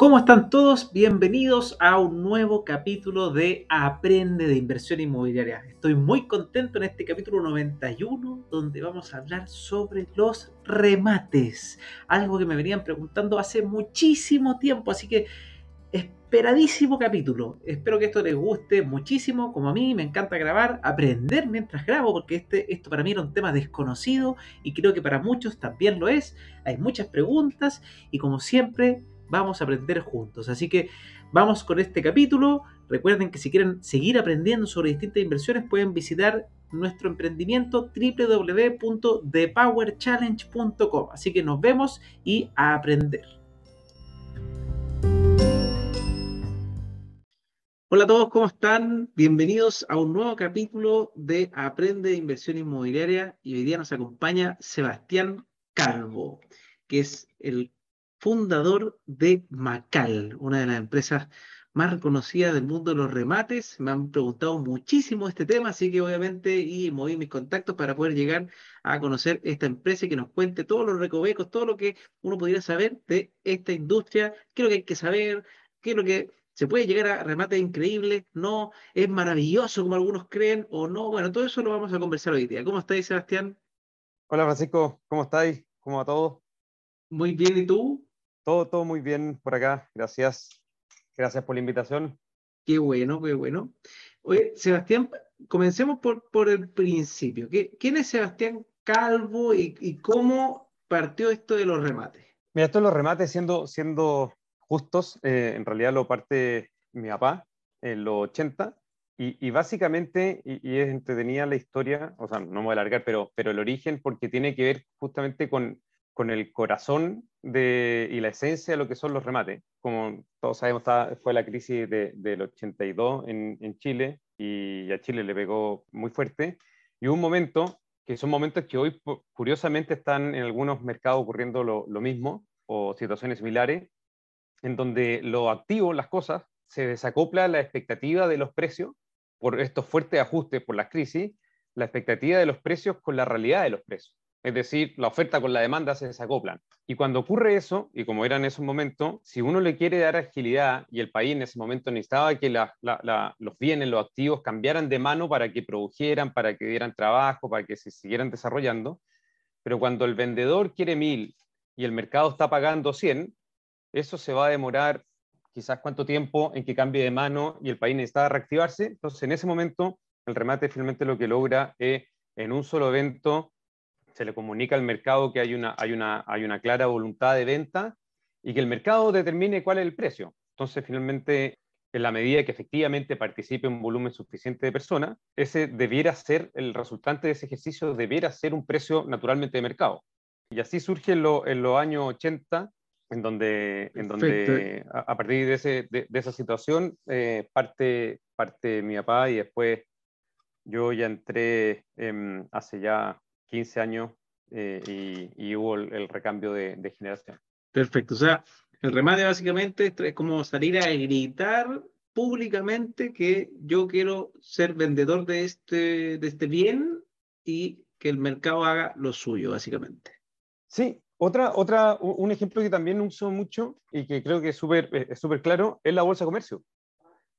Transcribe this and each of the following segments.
¿Cómo están todos? Bienvenidos a un nuevo capítulo de Aprende de Inversión Inmobiliaria. Estoy muy contento en este capítulo 91 donde vamos a hablar sobre los remates. Algo que me venían preguntando hace muchísimo tiempo, así que esperadísimo capítulo. Espero que esto les guste muchísimo, como a mí me encanta grabar, aprender mientras grabo, porque este, esto para mí era un tema desconocido y creo que para muchos también lo es. Hay muchas preguntas y como siempre vamos a aprender juntos. Así que vamos con este capítulo. Recuerden que si quieren seguir aprendiendo sobre distintas inversiones pueden visitar nuestro emprendimiento www.thepowerchallenge.com. Así que nos vemos y a aprender. Hola a todos, ¿cómo están? Bienvenidos a un nuevo capítulo de Aprende de Inversión Inmobiliaria y hoy día nos acompaña Sebastián Calvo, que es el fundador de Macal, una de las empresas más reconocidas del mundo de los remates. Me han preguntado muchísimo este tema, así que obviamente y moví mis contactos para poder llegar a conocer esta empresa y que nos cuente todos los recovecos, todo lo que uno pudiera saber de esta industria, qué es lo que hay que saber, qué es lo que se puede llegar a remates increíbles, no es maravilloso como algunos creen o no. Bueno, todo eso lo vamos a conversar hoy día. ¿Cómo estáis, Sebastián? Hola, Francisco, ¿cómo estáis? ¿Cómo va todo? Muy bien, ¿y tú? Todo, todo muy bien por acá, gracias. Gracias por la invitación. Qué bueno, qué bueno. Oye, Sebastián, comencemos por, por el principio. ¿Quién es Sebastián Calvo y, cómo partió esto de los remates? Mira, esto de los remates, siendo, siendo justos, eh, en realidad lo parte mi papá en los 80, y, básicamente, y, es entretenida la historia, o sea, no me voy a alargar, pero, pero el origen, porque tiene que ver justamente con, con el corazón y la esencia de lo que son los remates. Como todos sabemos, fue la crisis de, del 82 en, en, Chile y a Chile le pegó muy fuerte. Y hubo un momento, que son momentos que hoy curiosamente están en algunos mercados ocurriendo lo, lo mismo o situaciones similares, en donde lo activo, las cosas, se desacopla la expectativa de los precios por estos fuertes ajustes por la crisis, la expectativa de los precios con la realidad de los precios. Es decir, la oferta con la demanda se desacoplan. Y cuando ocurre eso, y como era en ese momento, si uno le quiere dar agilidad y el país en ese momento necesitaba que los bienes, los activos cambiaran de mano para que produjeran, para que dieran trabajo, para que se siguieran desarrollando, pero cuando el vendedor quiere mil y el mercado está pagando 100, eso se va a demorar quizás cuánto tiempo en que cambie de mano y el país necesita reactivarse. Entonces, en ese momento, el remate finalmente lo que logra es en un solo evento se le comunica al mercado que hay una, hay una, hay una clara voluntad de venta y que el mercado determine cuál es el precio. Entonces, finalmente, en la medida que efectivamente participe un volumen suficiente de personas, ese debiera ser, el resultante de ese ejercicio debiera ser un precio naturalmente de mercado. Y así surge en, los años 80, en donde, en donde a, partir de, ese, de, esa situación eh, parte, parte mi papá y después yo ya entré em, hace ya 15 años eh, y, hubo el, recambio de, generación. Perfecto, o sea, el remate básicamente es como salir a gritar públicamente que yo quiero ser vendedor de este, de este bien y que el mercado haga lo suyo, básicamente. Sí, otra, otra, un ejemplo que también uso mucho y que creo que es súper eh, es súper claro es la bolsa de comercio.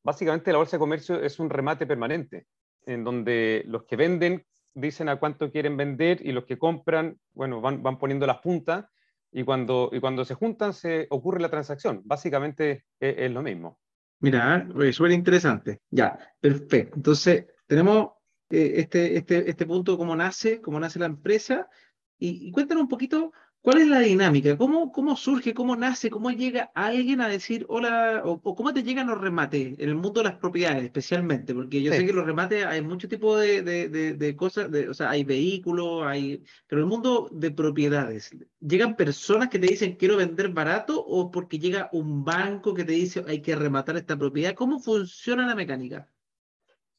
Básicamente la bolsa de comercio es un remate permanente, en donde los que venden dicen a cuánto quieren vender y los que compran, bueno, van, van poniendo las puntas y cuando, y cuando se juntan se ocurre la transacción. Básicamente es, lo mismo. Mira, suena interesante. Ya, perfecto. Entonces, tenemos eh, este, este, este punto, cómo nace, cómo nace la empresa. Y, y un poquito ¿Cuál es la dinámica? ¿Cómo, ¿Cómo surge, cómo nace, cómo llega alguien a decir hola, o, cómo te llegan los remates en el mundo de las propiedades especialmente? Porque yo sé que los remates hay muchos tipos de, de, de, cosas, o sea, hay vehículos, hay, pero el mundo de propiedades, ¿llegan personas que te dicen quiero vender barato o porque llega un banco que te dice hay que rematar esta propiedad? ¿Cómo funciona la mecánica?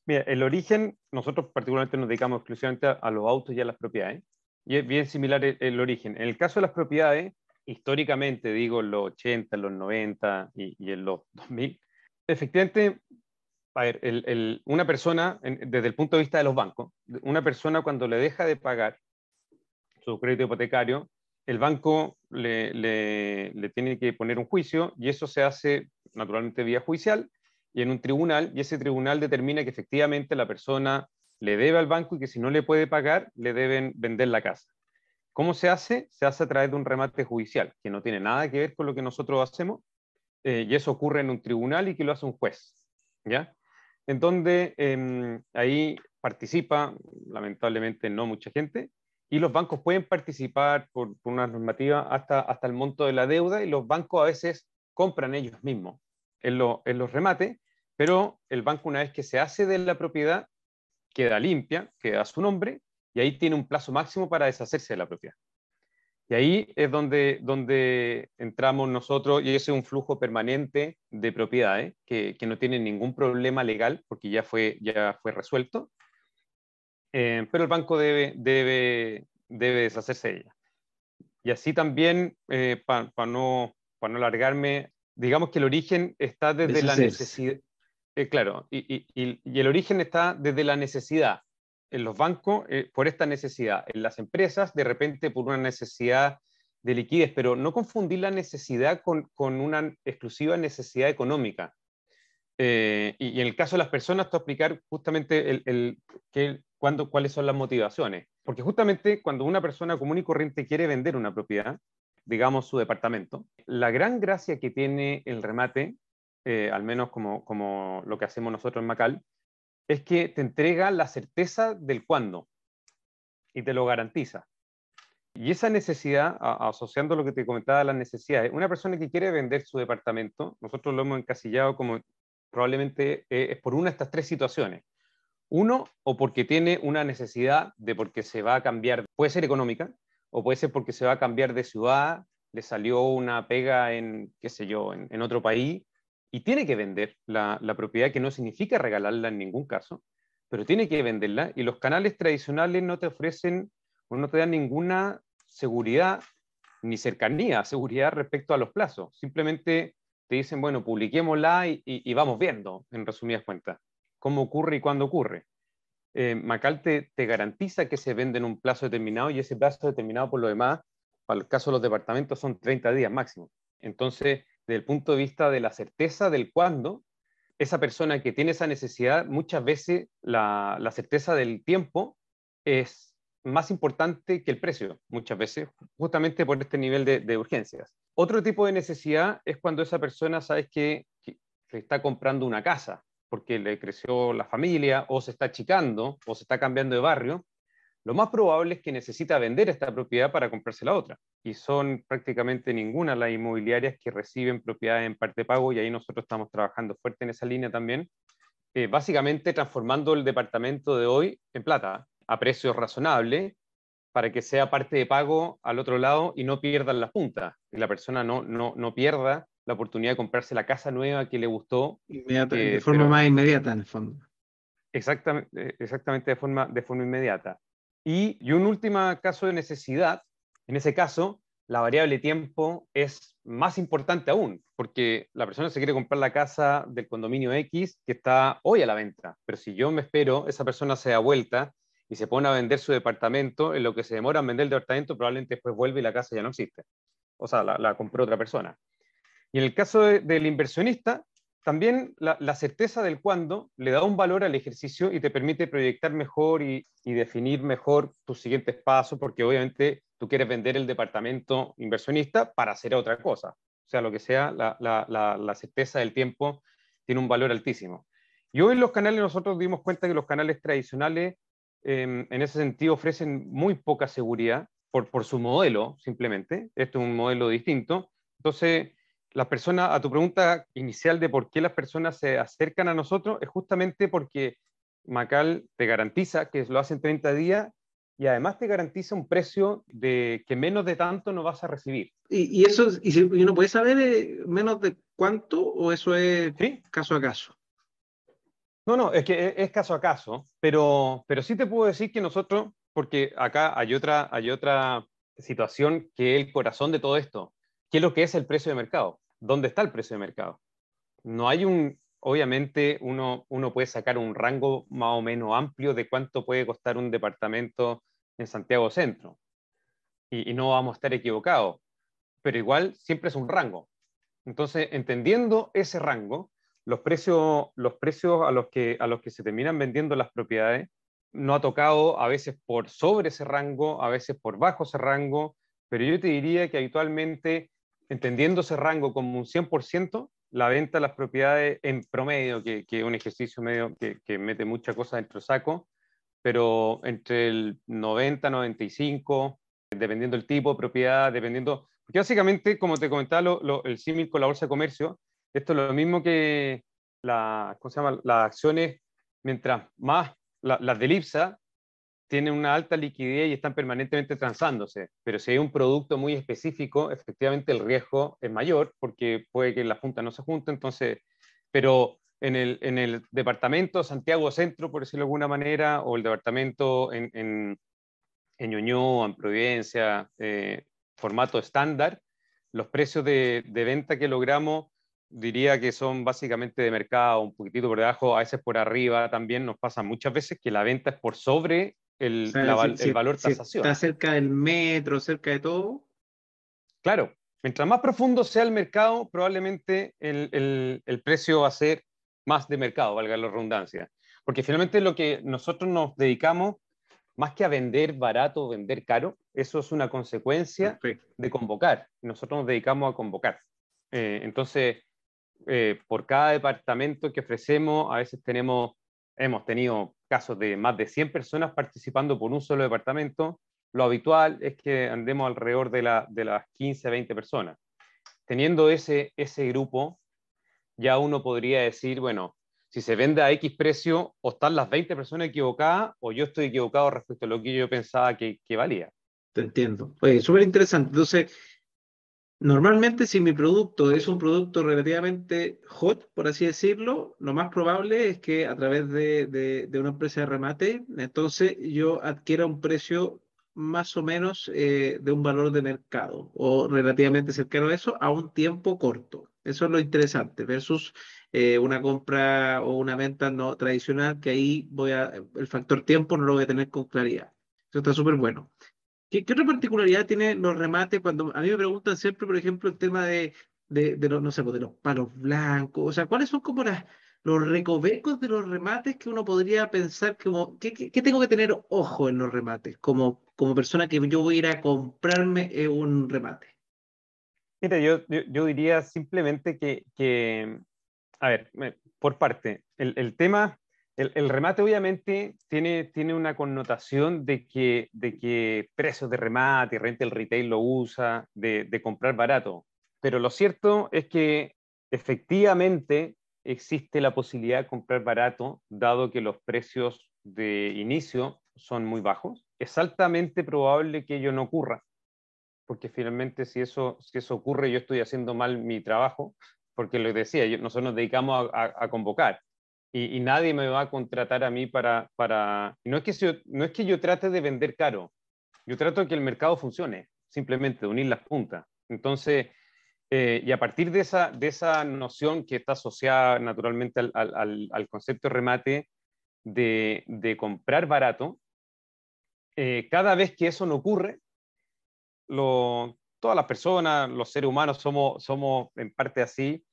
Mira, el origen, nosotros particularmente nos dedicamos exclusivamente a los autos y a las propiedades. Y es bien similar el, origen. En el caso de las propiedades, históricamente, digo, en los 80, en los 90 y, en los 2000, efectivamente, a ver, el, una persona, desde el punto de vista de los bancos, una persona cuando le deja de pagar su crédito hipotecario, el banco le, le, tiene que poner un juicio y eso se hace naturalmente vía judicial y en un tribunal y ese tribunal determina que efectivamente la persona le debe al banco y que si no le puede pagar le deben vender la casa. ¿Cómo se hace? Se hace a través de un remate judicial, que no tiene nada que ver con lo que nosotros hacemos, eh, y eso ocurre en un tribunal y que lo hace un juez, ¿ya? En donde em, ahí participa, lamentablemente no mucha gente, y los bancos pueden participar por, una normativa hasta, hasta el monto de la deuda, y los bancos a veces compran ellos mismos en, en los remates, pero el banco una vez que se hace de la propiedad, queda limpia, queda a su nombre, y ahí tiene un plazo máximo para deshacerse de la propiedad. Y ahí es donde, donde entramos nosotros, y ese es un flujo permanente de propiedades que, que no tiene ningún problema legal porque ya fue, ya fue resuelto, eh, pero el banco debe, debe, debe deshacerse de ella. Y así también, eh, para no, para no largarme, digamos que el origen está desde la necesidad. Eh, claro, y, el origen está desde la necesidad en los bancos eh, por esta necesidad, en las empresas de repente por una necesidad de liquidez, pero no confundir la necesidad con, una exclusiva necesidad económica. Eh, y, en el caso de las personas, a explicar justamente el, el, que, cuando, cuáles son las motivaciones. Porque justamente cuando una persona común y corriente quiere vender una propiedad, digamos su departamento, la gran gracia que tiene el remate, eh, al menos como, como lo que hacemos nosotros en Macal, es que te entrega la certeza del cuándo y te lo garantiza. Y esa necesidad, asociando lo que te comentaba, las necesidades, una persona que quiere vender su departamento, nosotros lo hemos encasillado como probablemente eh, es por una de estas tres situaciones. Uno, o porque tiene una necesidad de porque se va a cambiar, puede ser económica, o puede ser porque se va a cambiar de ciudad, le salió una pega en, qué sé yo, en otro país, y tiene que vender la, propiedad, que no significa regalarla en ningún caso, pero tiene que venderla y los canales tradicionales no te ofrecen o no te dan ninguna seguridad ni cercanía, seguridad respecto a los plazos. Simplemente te dicen, bueno, publiquémosla y, vamos viendo, en resumidas cuentas, cómo ocurre y cuándo ocurre. Eh, Macal te, te, garantiza que se vende en un plazo determinado y ese plazo determinado por lo demás, para el caso de los departamentos, son 30 días máximo. Entonces, desde el punto de vista de la certeza del cuándo, esa persona que tiene esa necesidad, muchas veces la, certeza del tiempo es más importante que el precio, muchas veces, justamente por este nivel de, urgencias. Otro tipo de necesidad es cuando esa persona sabe que, que se está comprando una casa porque le creció la familia o se está achicando o se está cambiando de barrio lo más probable es que necesita vender esta propiedad para comprarse la otra. Y son prácticamente ninguna las inmobiliarias que reciben propiedades en parte pago y ahí nosotros estamos trabajando fuerte en esa línea también, eh, básicamente transformando el departamento de hoy en plata a precios razonables para que sea parte de pago al otro lado y no pierdan la punta, y la persona no, no, no pierda la oportunidad de comprarse la casa nueva que le gustó. de forma más inmediata, en el fondo. Exactamente, exactamente de, forma, de forma inmediata. Y, un último caso de necesidad, en ese caso, la variable tiempo es más importante aún, porque la persona se quiere comprar la casa del condominio X que está hoy a la venta, pero si yo me espero, esa persona se da vuelta y se pone a vender su departamento, en lo que se demora en vender el departamento, probablemente después vuelve y la casa ya no existe. O sea, la, compró otra persona. Y en el caso del inversionista, también la, certeza del cuándo le da un valor al ejercicio y te permite proyectar mejor y, definir mejor tus siguientes pasos, porque obviamente tú quieres vender el departamento inversionista para hacer otra cosa. O sea, lo que sea, la, certeza del tiempo tiene un valor altísimo. Y hoy en los canales nosotros dimos cuenta que los canales tradicionales em, en ese sentido ofrecen muy poca seguridad por, su modelo, simplemente. Este es un modelo distinto. Entonces, las personas, a tu pregunta inicial de por qué las personas se acercan a nosotros, es justamente porque Macal te garantiza que lo hace en 30 días y además te garantiza un precio de que menos de tanto no vas a recibir. ¿Y, eso, y, si, uno puede saber eh, menos de cuánto o eso es caso a caso? No, no, es que es, caso a caso, pero, pero sí te puedo decir que nosotros, porque acá hay otra, hay otra situación que es el corazón de todo esto, ¿qué es lo que es el precio de mercado? ¿Dónde está el precio de mercado? No hay un, obviamente uno, uno puede sacar un rango más o menos amplio de cuánto puede costar un departamento en Santiago Centro. y, no vamos a estar equivocados, pero igual siempre es un rango. Entonces, entendiendo ese rango, los precios, los precios a, los que, a los que se terminan vendiendo las propiedades no ha tocado a veces por sobre ese rango, a veces por bajo ese rango, pero yo te diría que habitualmente, entendiendo ese rango como un 100%, la venta de las propiedades en promedio, que es un ejercicio medio que, mete muchas cosas dentro del saco, pero entre el 90, 95, dependiendo del tipo de propiedad, dependiendo, porque básicamente, como te comentaba, el símil con la bolsa de comercio, esto es lo mismo que la, ¿cómo se llama? las acciones, mientras más las de IPSA tienen una alta liquidez y están permanentemente transándose, pero si hay un producto muy específico, efectivamente el riesgo es mayor porque puede que la junta no se junte, entonces, pero en el, en el departamento Santiago Centro, por decirlo de alguna manera, o el departamento en, en, en Ñuñoa, en Providencia, eh, formato estándar, los precios de, de, venta que logramos diría que son básicamente de mercado, un poquitito por debajo, a veces por arriba también nos pasa muchas veces que la venta es por sobre el, el valor tasación. está cerca del metro, cerca de todo. Claro, mientras más profundo sea el mercado, probablemente el, el, el precio va a ser más de mercado, valga la redundancia. Porque finalmente lo que nosotros nos dedicamos, más que a vender barato o vender caro, eso es una consecuencia de convocar. Nosotros nos dedicamos a convocar. Eh, entonces, eh, por cada departamento que ofrecemos, a veces tenemos, hemos tenido casos de más de 100 personas participando por un solo departamento. Lo habitual es que andemos alrededor de, la, de las 15, 20 personas. Teniendo ese, ese grupo, ya uno podría decir, bueno, si se vende a X precio, o están las 20 personas equivocadas, o yo estoy equivocado respecto a lo que yo pensaba que, que valía. Te entiendo. Oye, súper interesante. Entonces, normalmente si mi producto es un producto relativamente hot, por así decirlo, lo más probable es que a través de, una empresa de remate, entonces yo adquiera un precio más o menos eh, de un valor de mercado o relativamente cercano a eso a un tiempo corto. Eso es lo interesante versus eh, una compra o una venta no tradicional que ahí voy a, el factor tiempo no lo voy a tener con claridad. Eso está súper bueno. ¿Qué, ¿Qué, otra particularidad tienen los remates cuando a mí me preguntan siempre, por ejemplo, el tema de, de, los, no sé, pues, de los palos blancos? O sea, ¿cuáles son como los recovecos de los remates que uno podría pensar como, ¿qué, qué, qué tengo que tener ojo en los remates como, como persona que yo voy a ir a comprarme eh, un remate? Mira, yo, yo, yo diría simplemente que, que, a ver, por parte, el, el tema, el, remate obviamente tiene, tiene una connotación de que, de que precios de remate, renta el retail lo usa, de, comprar barato, pero lo cierto es que efectivamente existe la posibilidad de comprar barato, dado que los precios de inicio son muy bajos. Es altamente probable que ello no ocurra porque finalmente si eso, si eso ocurre yo estoy haciendo mal mi trabajo, porque lo decía, yo, nosotros nos dedicamos a, convocar y, nadie me va a contratar a mí para... para... no, es que yo, no es que yo trate de vender caro, yo trato que el mercado funcione, simplemente de unir las puntas. Entonces, eh, y a partir de esa, de esa noción que está asociada naturalmente al, al, concepto remate de, de comprar barato, eh, cada vez que eso no ocurre, lo, todas las personas, los seres humanos somos, somos en parte así,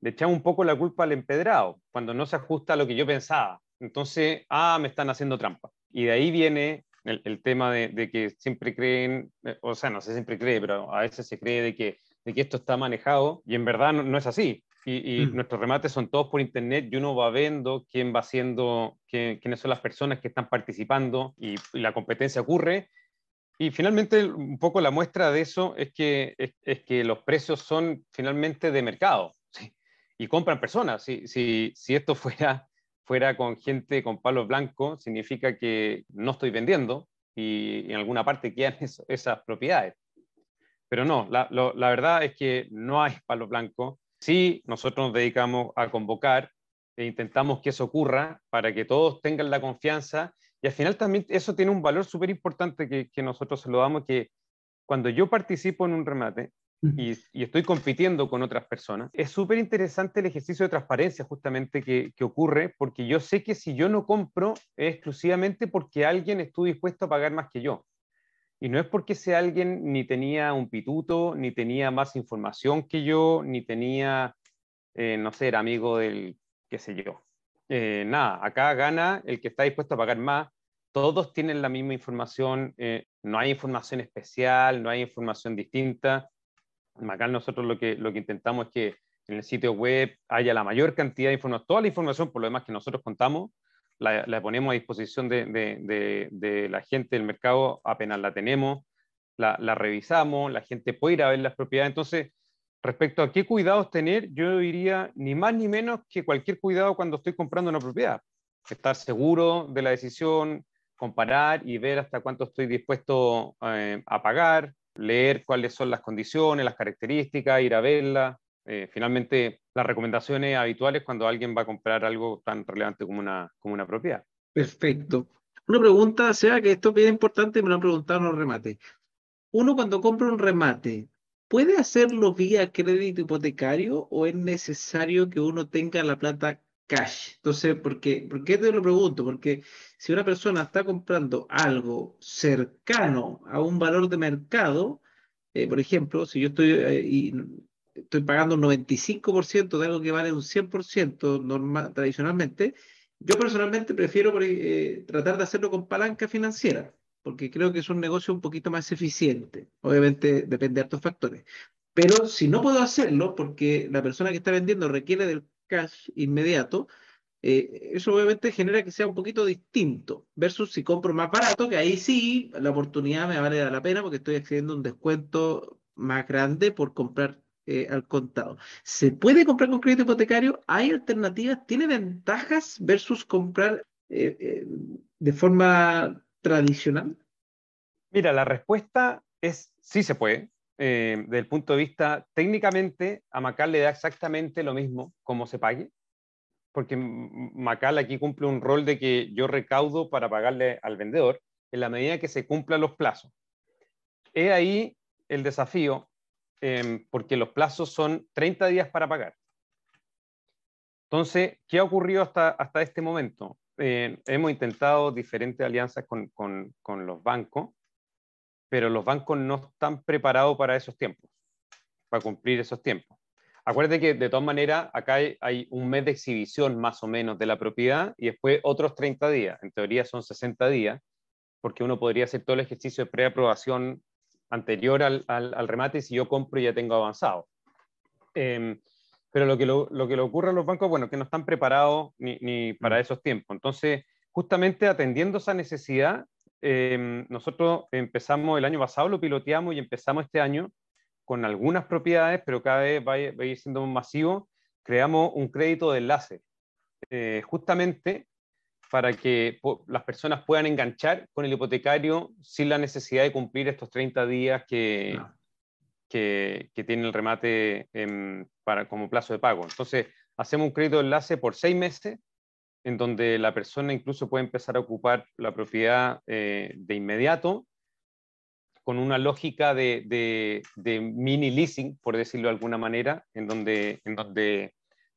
le echamos un poco la culpa al empedrado, cuando no se ajusta a lo que yo pensaba. Entonces, ah, me están haciendo trampa. Y de ahí viene el, el tema de, de, que siempre creen, eh, o sea, no sé, siempre cree, pero a veces se cree de que, de que esto está manejado y en verdad no, no es así. Y, y mm. nuestros remates son todos por internet y uno va viendo quién va haciendo, quién, quiénes son las personas que están participando y, y la competencia ocurre y finalmente, un poco la muestra de eso es que, es, es que los precios son finalmente de mercado. Y compran personas. Si, si, si esto fuera, fuera con gente con palos blancos, significa que no estoy vendiendo y en alguna parte quedan eso, esas propiedades. Pero no, la, la, verdad es que no hay palos blancos. Sí, nosotros nos dedicamos a convocar e intentamos que eso ocurra para que todos tengan la confianza y al final también eso tiene un valor súper importante que, que, nosotros se lo damos, que cuando yo participo en un remate y, y estoy compitiendo con otras personas, es súper interesante el ejercicio de transparencia justamente que, que, ocurre, porque yo sé que si yo no compro es exclusivamente porque alguien estuvo dispuesto a pagar más que yo. Y no es porque sea alguien ni tenía un pituto, ni tenía más información que yo, ni tenía, eh, no sé, era amigo del, qué sé yo. Eh, nada, acá gana el que está dispuesto a pagar más. Todos tienen la misma información, eh, no hay información especial, no hay información distinta. Acá nosotros lo que, lo que intentamos es que en el sitio web haya la mayor cantidad de información, toda la información por lo demás que nosotros contamos, la, ponemos a disposición de, la gente del mercado apenas la tenemos, la, revisamos, la gente puede ir a ver las propiedades. Entonces, respecto a qué cuidados tener, yo diría ni más ni menos que cualquier cuidado cuando estoy comprando una propiedad. Estar seguro de la decisión, comparar y ver hasta cuánto estoy dispuesto eh, a pagar, leer cuáles son las condiciones, las características, ir a verla. Eh, finalmente, las recomendaciones habituales cuando alguien va a comprar algo tan relevante como una, como una propiedad. Perfecto. Una pregunta, sea que esto es bien importante, me lo han preguntado en los remates. Uno cuando compra un remate, ¿puede hacerlo vía crédito hipotecario o es necesario que uno tenga la plata cash? Entonces, ¿por qué, ¿por qué te lo pregunto? Porque si una persona está comprando algo cercano a un valor de mercado, eh, por ejemplo, si yo estoy eh, y estoy pagando un 95% de algo que vale un 100% normal, tradicionalmente, yo personalmente prefiero eh, tratar de hacerlo con palanca financiera, porque creo que es un negocio un poquito más eficiente. Obviamente depende de otros factores. Pero si no puedo hacerlo porque la persona que está vendiendo requiere del cash inmediato, eh, eso obviamente genera que sea un poquito distinto, versus si compro más barato, que ahí sí la oportunidad me vale la pena porque estoy accediendo a un descuento más grande por comprar eh, al contado. ¿Se puede comprar con crédito hipotecario? ¿Hay alternativas? ¿Tiene ventajas versus comprar eh, de forma tradicional? Mira, la respuesta es sí se puede. Desde el punto de vista técnicamente, a Macal le da exactamente lo mismo como se pague, porque Macal aquí cumple un rol de que yo recaudo para pagarle al vendedor en la medida que se cumplan los plazos. He ahí el desafío Em, porque los plazos son 30 días para pagar. Entonces, ¿qué ha ocurrido hasta, hasta este momento? Eh, hemos intentado diferentes alianzas con, con, los bancos, pero los bancos no están preparados para esos tiempos, para cumplir esos tiempos. Acuérdate que de todas maneras acá hay, hay, un mes de exhibición más o menos de la propiedad y después otros 30 días. En teoría son 60 días, porque uno podría hacer todo el ejercicio de preaprobación anterior al, al, remate si yo compro y ya tengo avanzado. Em, pero lo que, lo, lo, que le ocurre a los bancos, bueno, que no están preparados ni, ni para mm. esos tiempos. Entonces, justamente atendiendo esa necesidad, em, nosotros empezamos el año pasado, lo piloteamos y empezamos este año con algunas propiedades, pero cada vez va, va a ir siendo más masivo, creamos un crédito de enlace. Eh, justamente para que las personas puedan enganchar con el hipotecario sin la necesidad de cumplir estos 30 días que, que, tiene el remate para, como plazo de pago. Entonces, hacemos un crédito de enlace por seis meses, en donde la persona incluso puede empezar a ocupar la propiedad eh, de inmediato, con una lógica de, de, de, mini leasing, por decirlo de alguna manera, en donde, en donde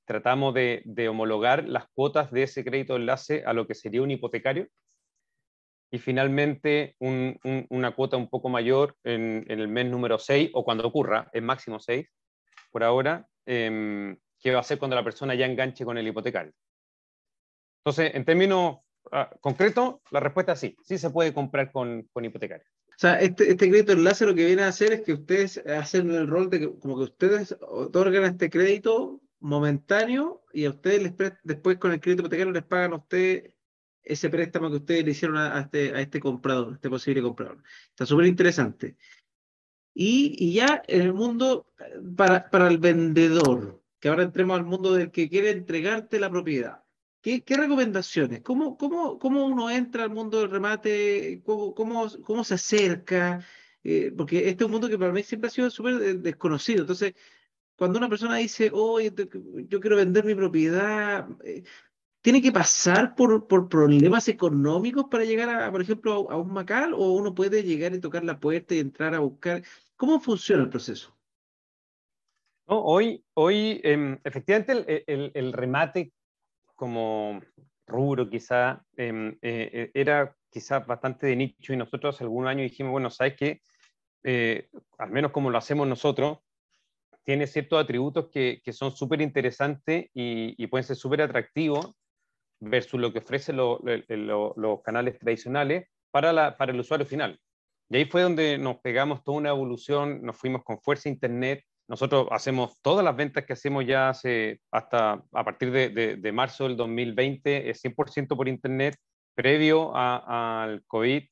tratamos de, homologar las cuotas de ese crédito enlace a lo que sería un hipotecario y finalmente una cuota un poco mayor en, el mes número 6 o cuando ocurra, en máximo 6 por ahora, eh, que va a ser cuando la persona ya enganche con el hipotecario. Entonces, en términos ah, concretos, la respuesta es sí, sí se puede comprar con, con hipotecario. O sea, este, este, crédito enlace lo que viene a hacer es que ustedes hacen el rol de que como que ustedes otorgan este crédito momentáneo y a ustedes les después con el crédito hipotecario les pagan a ustedes ese préstamo que ustedes le hicieron a, este, a este comprador, a este posible comprador. Está súper interesante. Y, y, ya en el mundo, para, para el vendedor, que ahora entremos al mundo del que quiere entregarte la propiedad. ¿Qué, qué recomendaciones? ¿Cómo, cómo, ¿Cómo uno entra al mundo del remate? ¿Cómo, cómo, se acerca? Eh, porque este es un mundo que para mí siempre ha sido súper eh, desconocido. Entonces, cuando una persona dice, oye, yo quiero vender mi propiedad, eh, ¿tiene que pasar por, por, problemas económicos para llegar, a, por ejemplo, a, un Macal? ¿O uno puede llegar y tocar la puerta y entrar a buscar? ¿Cómo funciona el proceso? No, hoy, hoy em, efectivamente, el, remate como rubro quizá em, eh, eh, era quizás bastante de nicho y nosotros algún año dijimos, bueno, ¿sabes qué? Eh, al menos como lo hacemos nosotros, tiene ciertos atributos que, que son súper interesantes y, y, pueden ser súper atractivos versus lo que ofrecen los canales tradicionales para, la, para el usuario final. Y ahí fue donde nos pegamos toda una evolución, nos fuimos con fuerza Internet. Nosotros hacemos todas las ventas que hacemos ya hace hasta a partir de, de, de marzo del 2020, es 100% por Internet. Previo al COVID,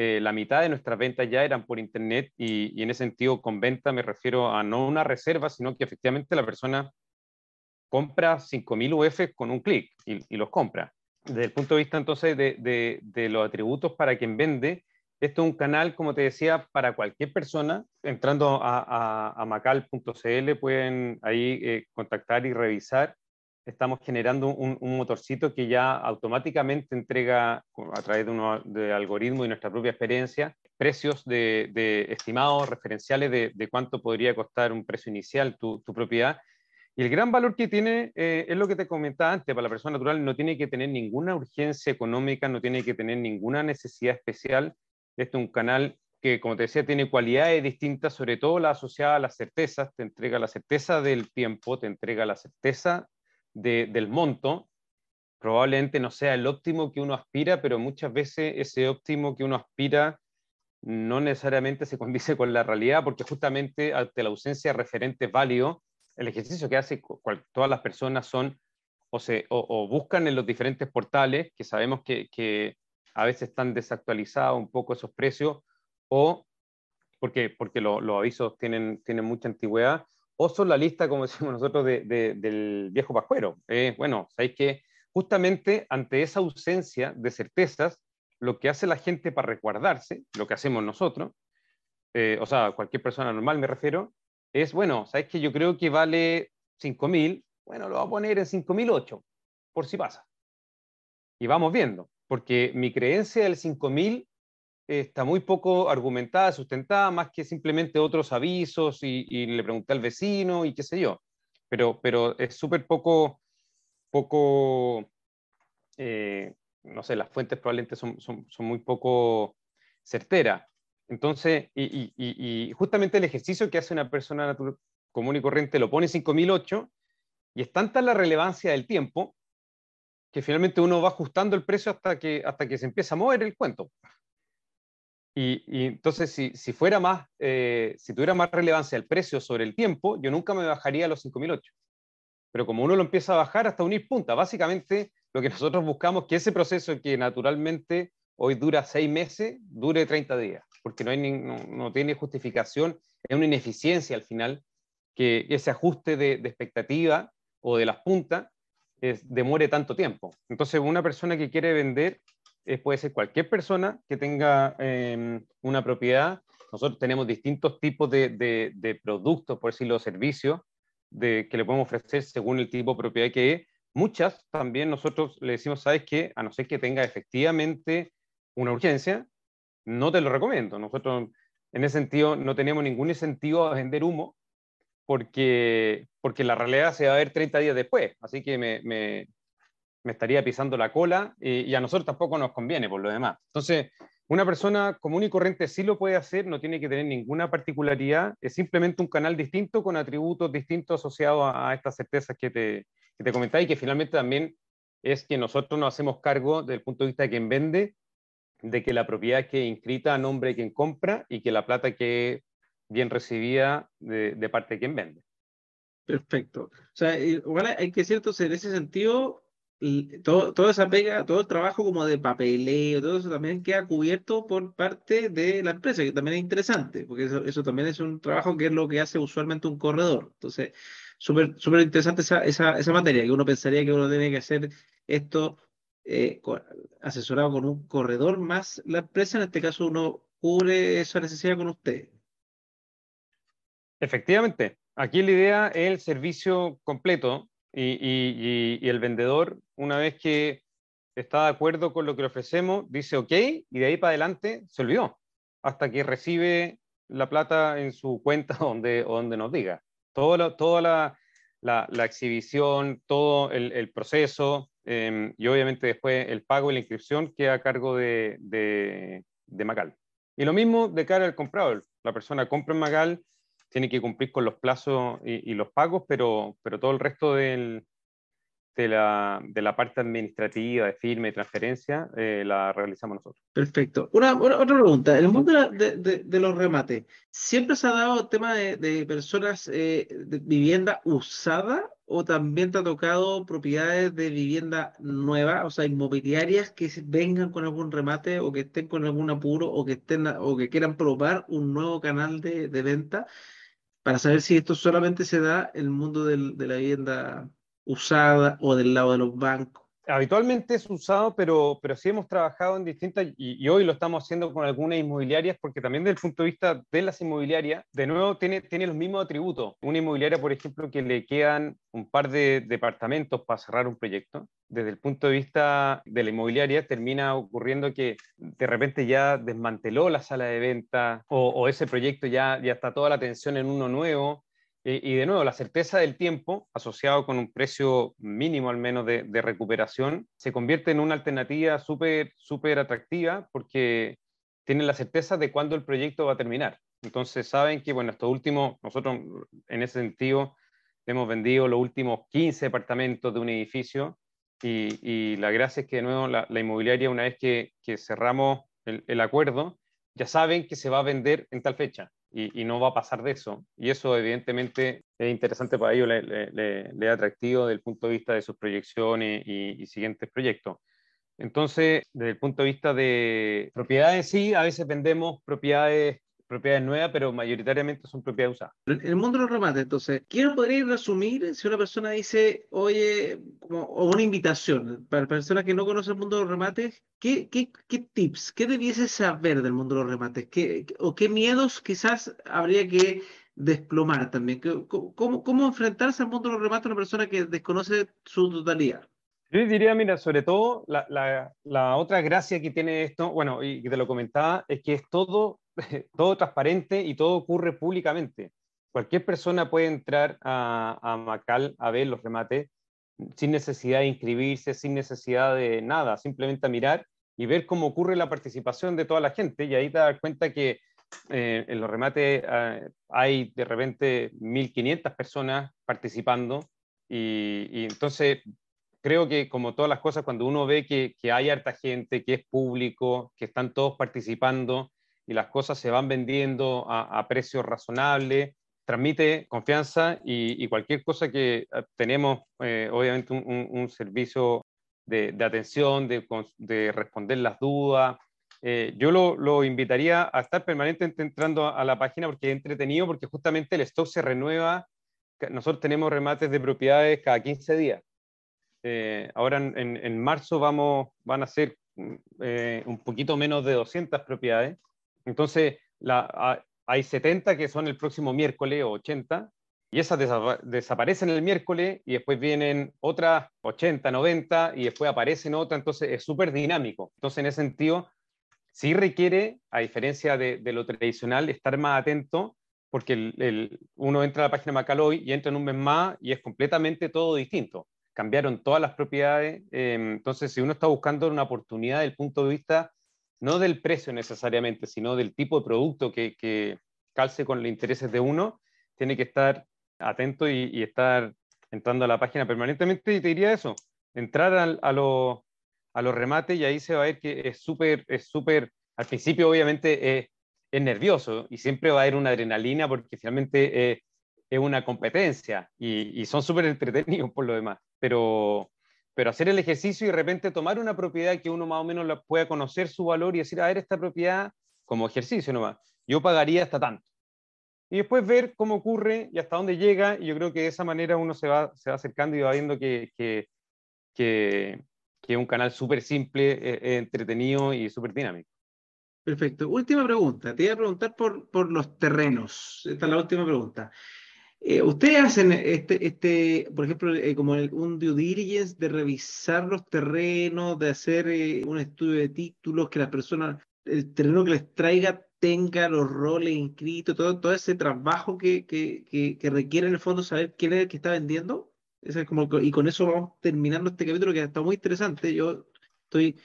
eh, la mitad de nuestras ventas ya eran por Internet y, en ese sentido con venta me refiero a no una reserva, sino que efectivamente la persona compra 5.000 UF con un clic y, los compra. Desde el punto de vista entonces de, de, los atributos para quien vende, esto es un canal, como te decía, para cualquier persona. Entrando a, a, macal.cl pueden ahí eh, contactar y revisar estamos generando un, motorcito que ya automáticamente entrega a través de, uno, de algoritmo y nuestra propia experiencia precios de, estimados referenciales de, cuánto podría costar un precio inicial tu, propiedad. Y el gran valor que tiene eh, es lo que te comentaba antes, para la persona natural no tiene que tener ninguna urgencia económica, no tiene que tener ninguna necesidad especial. Este es un canal que, como te decía, tiene cualidades distintas, sobre todo la asociada a las certezas, te entrega la certeza del tiempo, te entrega la certeza del monto, probablemente no sea el óptimo que uno aspira, pero muchas veces ese óptimo que uno aspira no necesariamente se condice con la realidad, porque justamente ante la ausencia de referentes válidos, el ejercicio que hace todas las personas son o, se, o, buscan en los diferentes portales, que sabemos que, a veces están desactualizados un poco esos precios, o porque, porque los avisos tienen, tienen mucha antigüedad, o son la lista, como decimos nosotros, del viejo pascuero. Eh, bueno, sabéis que justamente ante esa ausencia de certezas, lo que hace la gente para resguardarse, lo que hacemos nosotros, eh, o sea, cualquier persona normal me refiero, es, bueno, sabéis que yo creo que vale 5.000, bueno, lo voy a poner en 5.008, por si pasa. Y vamos viendo, porque mi creencia del 5.000 está muy poco argumentada, sustentada, más que simplemente otros avisos y, le pregunté al vecino y qué sé yo. Pero, pero es súper poco, poco eh, no sé, las fuentes probablemente son, son, muy poco certeras. Entonces, y, justamente el ejercicio que hace una persona común y corriente lo pone 5008 y es tanta la relevancia del tiempo que finalmente uno va ajustando el precio hasta que, hasta que se empieza a mover el cuento. Y, entonces, si, si, fuera más, eh, si tuviera más relevancia el precio sobre el tiempo, yo nunca me bajaría a los 5008. Pero como uno lo empieza a bajar hasta unir punta, básicamente lo que nosotros buscamos es que ese proceso que naturalmente hoy dura seis meses, dure 30 días, porque no, hay no, tiene justificación, es una ineficiencia al final que ese ajuste de, expectativa o de las puntas es, demore tanto tiempo. Entonces, una persona que quiere vender puede ser cualquier persona que tenga em, una propiedad. Nosotros tenemos distintos tipos de, de, productos, por decirlo, servicios de, que le podemos ofrecer según el tipo de propiedad que es. Muchas también nosotros le decimos, ¿sabes qué? A no ser que tenga efectivamente una urgencia, no te lo recomiendo. Nosotros en ese sentido no tenemos ningún incentivo a vender humo porque, porque la realidad se va a ver 30 días después. Así que me, me, me estaría pisando la cola y, a nosotros tampoco nos conviene por lo demás. Entonces, una persona común y corriente sí lo puede hacer, no tiene que tener ninguna particularidad, es simplemente un canal distinto con atributos distintos asociados a, estas certezas que te, que te comentaba y que finalmente también es que nosotros nos hacemos cargo desde el punto de vista de quien vende, de que la propiedad quede inscrita a nombre de quien compra y que la plata quede bien recibida de, parte de quien vende. Perfecto. O sea, igual hay que cierto, en ese sentido, todo, toda esa pega, todo el trabajo como de papeleo, todo eso también queda cubierto por parte de la empresa, que también es interesante, porque eso, eso también es un trabajo que es lo que hace usualmente un corredor. Entonces, súper súper interesante esa, esa, esa materia, que uno pensaría que uno tiene que hacer esto eh, asesorado con un corredor más la empresa, en este caso uno cubre esa necesidad con usted. Efectivamente, aquí la idea es el servicio completo y, el vendedor, una vez que está de acuerdo con lo que le ofrecemos, dice ok y de ahí para adelante se olvidó hasta que recibe la plata en su cuenta donde, donde nos diga. Todo toda la, la, exhibición, todo el, proceso, em, y obviamente después el pago y la inscripción queda a cargo de, de, de Macal. Y lo mismo de cara al comprador. La persona compra en Macal, tiene que cumplir con los plazos y, los pagos, pero, pero todo el resto de la, de la parte administrativa, de firma y transferencia, eh, la realizamos nosotros. Perfecto. Una, otra pregunta. En el mundo de, los remates, ¿siempre se ha dado el tema de, personas eh, de vivienda usada o también te ha tocado propiedades de vivienda nueva, o sea, inmobiliarias que vengan con algún remate o que estén con algún apuro o que, estén, o que quieran probar un nuevo canal de venta para saber si esto solamente se da en el mundo del, de la vivienda usada o del lado de los bancos? Habitualmente es usado, pero, pero sí hemos trabajado en distintas, y, hoy lo estamos haciendo con algunas inmobiliarias, porque también desde el punto de vista de las inmobiliarias, de nuevo tiene, tiene los mismos atributos. Una inmobiliaria, por ejemplo, que le quedan un par de departamentos para cerrar un proyecto, desde el punto de vista de la inmobiliaria termina ocurriendo que de repente ya desmanteló la sala de venta o, o ese proyecto ya, ya está toda la atención en uno nuevo y, de nuevo, la certeza del tiempo, asociado con un precio mínimo al menos de, recuperación, se convierte en una alternativa súper, súper atractiva porque tienen la certeza de cuándo el proyecto va a terminar. Entonces saben que, bueno, estos últimos, nosotros en ese sentido hemos vendido los últimos 15 departamentos de un edificio y, la gracia es que, de nuevo, la, inmobiliaria, una vez que, cerramos el acuerdo, ya saben que se va a vender en tal fecha y, no va a pasar de eso. Y eso evidentemente es interesante para ellos, le, le, le, le, atractivo desde el punto de vista de sus proyecciones y, y, siguientes proyectos. Entonces, desde el punto de vista de propiedades, sí, a veces vendemos propiedades propiedades nuevas, pero mayoritariamente son propiedades usadas. En el mundo de los remates, entonces, quiero podría resumir si una persona dice, oye, como, o una invitación para personas que no conocen el mundo de los remates, ¿qué, qué, qué tips, qué debiese saber del mundo de los remates? ¿Qué, ¿O qué miedos quizás habría que desplomar también? ¿Cómo, cómo enfrentarse al mundo de los remates a una persona que desconoce su totalidad? Yo diría, mira, sobre todo la, la, la, otra gracia que tiene esto, bueno, y te lo comentaba, es que es todo todo transparente y todo ocurre públicamente. Cualquier persona puede entrar a, a Macal a ver los remates sin necesidad de inscribirse, sin necesidad de nada, simplemente a mirar y ver cómo ocurre la participación de toda la gente. Y ahí te das cuenta que eh, en los remates eh, hay de repente 1.500 personas participando y, y, entonces creo que como todas las cosas, cuando uno ve que, que hay harta gente, que es público, que están todos participando, y las cosas se van vendiendo a, a precios razonables, transmite confianza y, y, cualquier cosa que eh, tenemos, eh, obviamente, un, un, un servicio de, de atención, de, de, responder las dudas. Eh, yo lo, lo, invitaría a estar permanentemente entrando a la página porque es entretenido, porque justamente el stock se renueva. Nosotros tenemos remates de propiedades cada 15 días. Eh, ahora en, en, marzo vamos, van a ser eh, un poquito menos de 200 propiedades entonces, la, hay 70 que son el próximo miércoles o 80, y esas desa desaparecen el miércoles y después vienen otras 80, 90 y después aparecen otras, entonces es súper dinámico. Entonces, en ese sentido, sí requiere, a diferencia de, lo tradicional, estar más atento porque uno entra a la página Macaloy y entra en un mes más y es completamente todo distinto. Cambiaron todas las propiedades, eh, entonces si uno está buscando una oportunidad desde el punto de vista no del precio necesariamente, sino del tipo de producto que, que calce con los intereses de uno, tiene que estar atento y, estar entrando a la página permanentemente. Y te diría eso, entrar a, los a los remates y ahí se va a ver que es súper, es súper, al principio obviamente es, nervioso y siempre va a haber una adrenalina porque finalmente es, es una competencia y, y son súper entretenidos por lo demás, pero, pero hacer el ejercicio y de repente tomar una propiedad que uno más o menos pueda conocer su valor y decir, a ver, esta propiedad como ejercicio nomás, yo pagaría hasta tanto. Y después ver cómo ocurre y hasta dónde llega, y yo creo que de esa manera uno se va, se va acercando y va viendo que, que, que, es un canal súper simple, eh, entretenido y súper dinámico. Perfecto. Última pregunta. Te iba a preguntar por, por los terrenos. Esta es la última pregunta. Eh, ¿Ustedes hacen este, este por ejemplo, eh, como el, un due diligence de revisar los terrenos, de hacer eh, un estudio de títulos, que la persona, el terreno que les traiga tenga los roles inscritos, todo, todo ese trabajo que, que, que, que requiere en el fondo saber quién es el que está vendiendo? es como, y con eso vamos terminando este capítulo que está muy interesante. Yo estoy,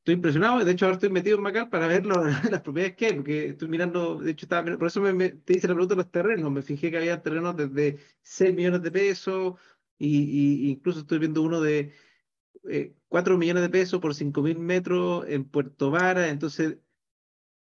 estoy impresionado, de hecho ahora estoy metido en Macal para ver las propiedades que hay, porque estoy mirando, de hecho estaba, por eso me, te hice la pregunta de los terrenos, me fijé que había terrenos desde 6 millones de pesos, y, incluso estoy viendo uno de 4 eh, millones de pesos por 5 mil metros en Puerto Vara, entonces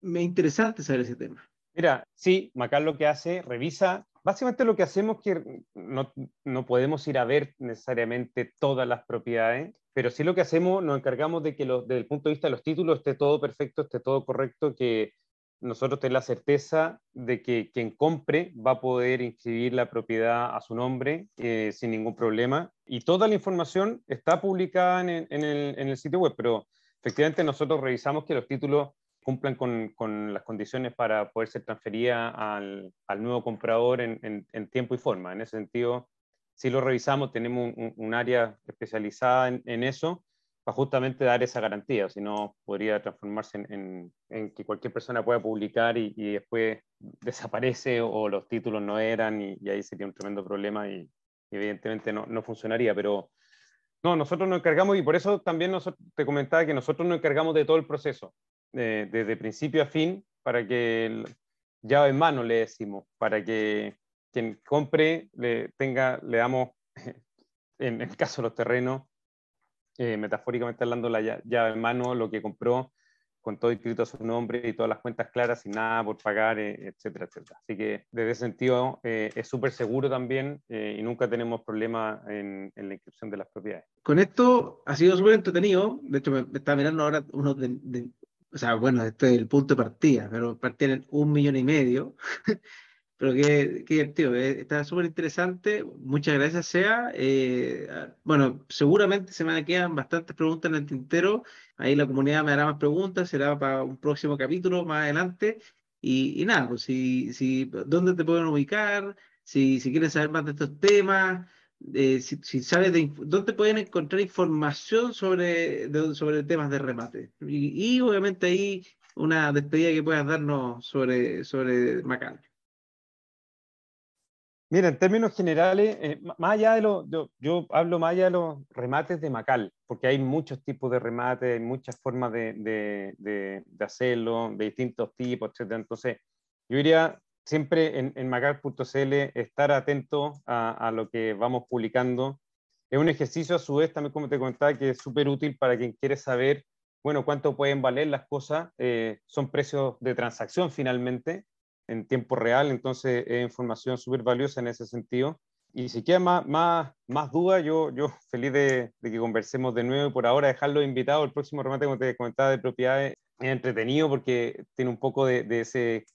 me interesante saber ese tema. Mira, sí, Macal lo que hace, revisa Básicamente lo que hacemos es que no, no, podemos ir a ver necesariamente todas las propiedades, pero sí lo que hacemos, nos encargamos de que desde el punto de vista de los títulos esté todo perfecto, esté todo correcto, que nosotros tenemos la certeza de que quien compre va a poder inscribir la propiedad a su nombre eh, sin ningún problema. Y toda la información está publicada en en el sitio web, pero efectivamente nosotros revisamos que los títulos cumplan con, con, las condiciones para poder ser transferida al, al nuevo comprador en, en, tiempo y forma. En ese sentido, si lo revisamos, tenemos un, área especializada en, eso para justamente dar esa garantía, si no podría transformarse en, que cualquier persona pueda publicar y, después desaparece o, los títulos no eran y, ahí sería un tremendo problema y, evidentemente no, no funcionaría, pero no, nosotros nos encargamos y por eso también nosotros, te comentaba que nosotros nos encargamos de todo el proceso desde principio a fin para que llave en mano le decimos, para que quien compre le tenga, le damos, en el caso de los terrenos, eh, metafóricamente hablando, la llave en mano, lo que compró, con todo escrito a su nombre y todas las cuentas claras, sin nada por pagar, eh, etcétera, etcétera. Así que desde ese sentido eh, es súper seguro también y nunca tenemos problema en, la inscripción de las propiedades. Con esto ha sido súper entretenido. De hecho, me, estaba mirando ahora uno de, o sea, bueno, este es el punto de partida, pero partían un millón y medio. pero qué, qué divertido, eh, está súper interesante. Muchas gracias, Sea. Eh, bueno, seguramente se me quedan bastantes preguntas en el tintero. Ahí la comunidad me hará más preguntas, será para un próximo capítulo más adelante. Y, y nada, pues si, si, ¿dónde te pueden ubicar? Si, si quieren saber más de estos temas, eh, si, sabes de, dónde pueden encontrar información sobre, sobre temas de remate. Y, obviamente ahí una despedida que puedas darnos sobre, sobre Macal. Mira, en términos generales, eh, más allá de los, yo, hablo más allá de los remates de Macal, porque hay muchos tipos de remates, hay muchas formas de, de, de, de hacerlo, de distintos tipos, etc. Entonces, yo diría, siempre en, en macar.cl estar atento a, lo que vamos publicando. Es un ejercicio a su vez, también como te comentaba, que es súper útil para quien quiere saber, bueno, cuánto pueden valer las cosas. Eh, son precios de transacción finalmente, en tiempo real, entonces es información súper valiosa en ese sentido. Y si queda más, más, más dudas, yo, yo feliz de, que conversemos de nuevo y por ahora dejarlo invitado. El próximo remate, como te comentaba, de propiedades es entretenido porque tiene un poco de, de ese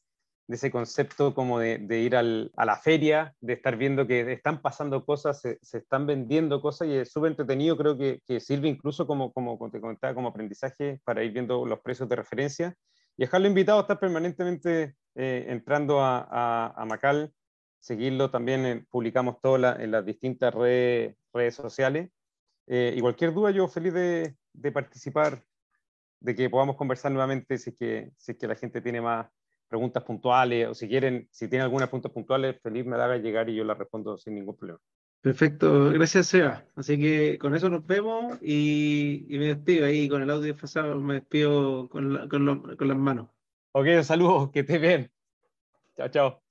de ese concepto como de, ir a la feria, de estar viendo que están pasando cosas, se, están vendiendo cosas y es súper entretenido, creo que, sirve incluso como, como, te comentaba, como aprendizaje para ir viendo los precios de referencia y dejarlo invitado a estar permanentemente eh, entrando a, a, Macal, seguirlo también, eh, publicamos todo en las distintas redes, redes sociales. Eh, y cualquier duda, yo feliz de, de, participar, de que podamos conversar nuevamente si que, si es que la gente tiene más, preguntas puntuales o si quieren, si tienen algunas preguntas puntuales, feliz me la haga llegar y yo la respondo sin ningún problema. Perfecto, gracias Seba. Así que con eso nos vemos y, me despido ahí con el audio pasado, me despido con, con, con las manos. Ok, saludos, que estés bien. Chao, chao.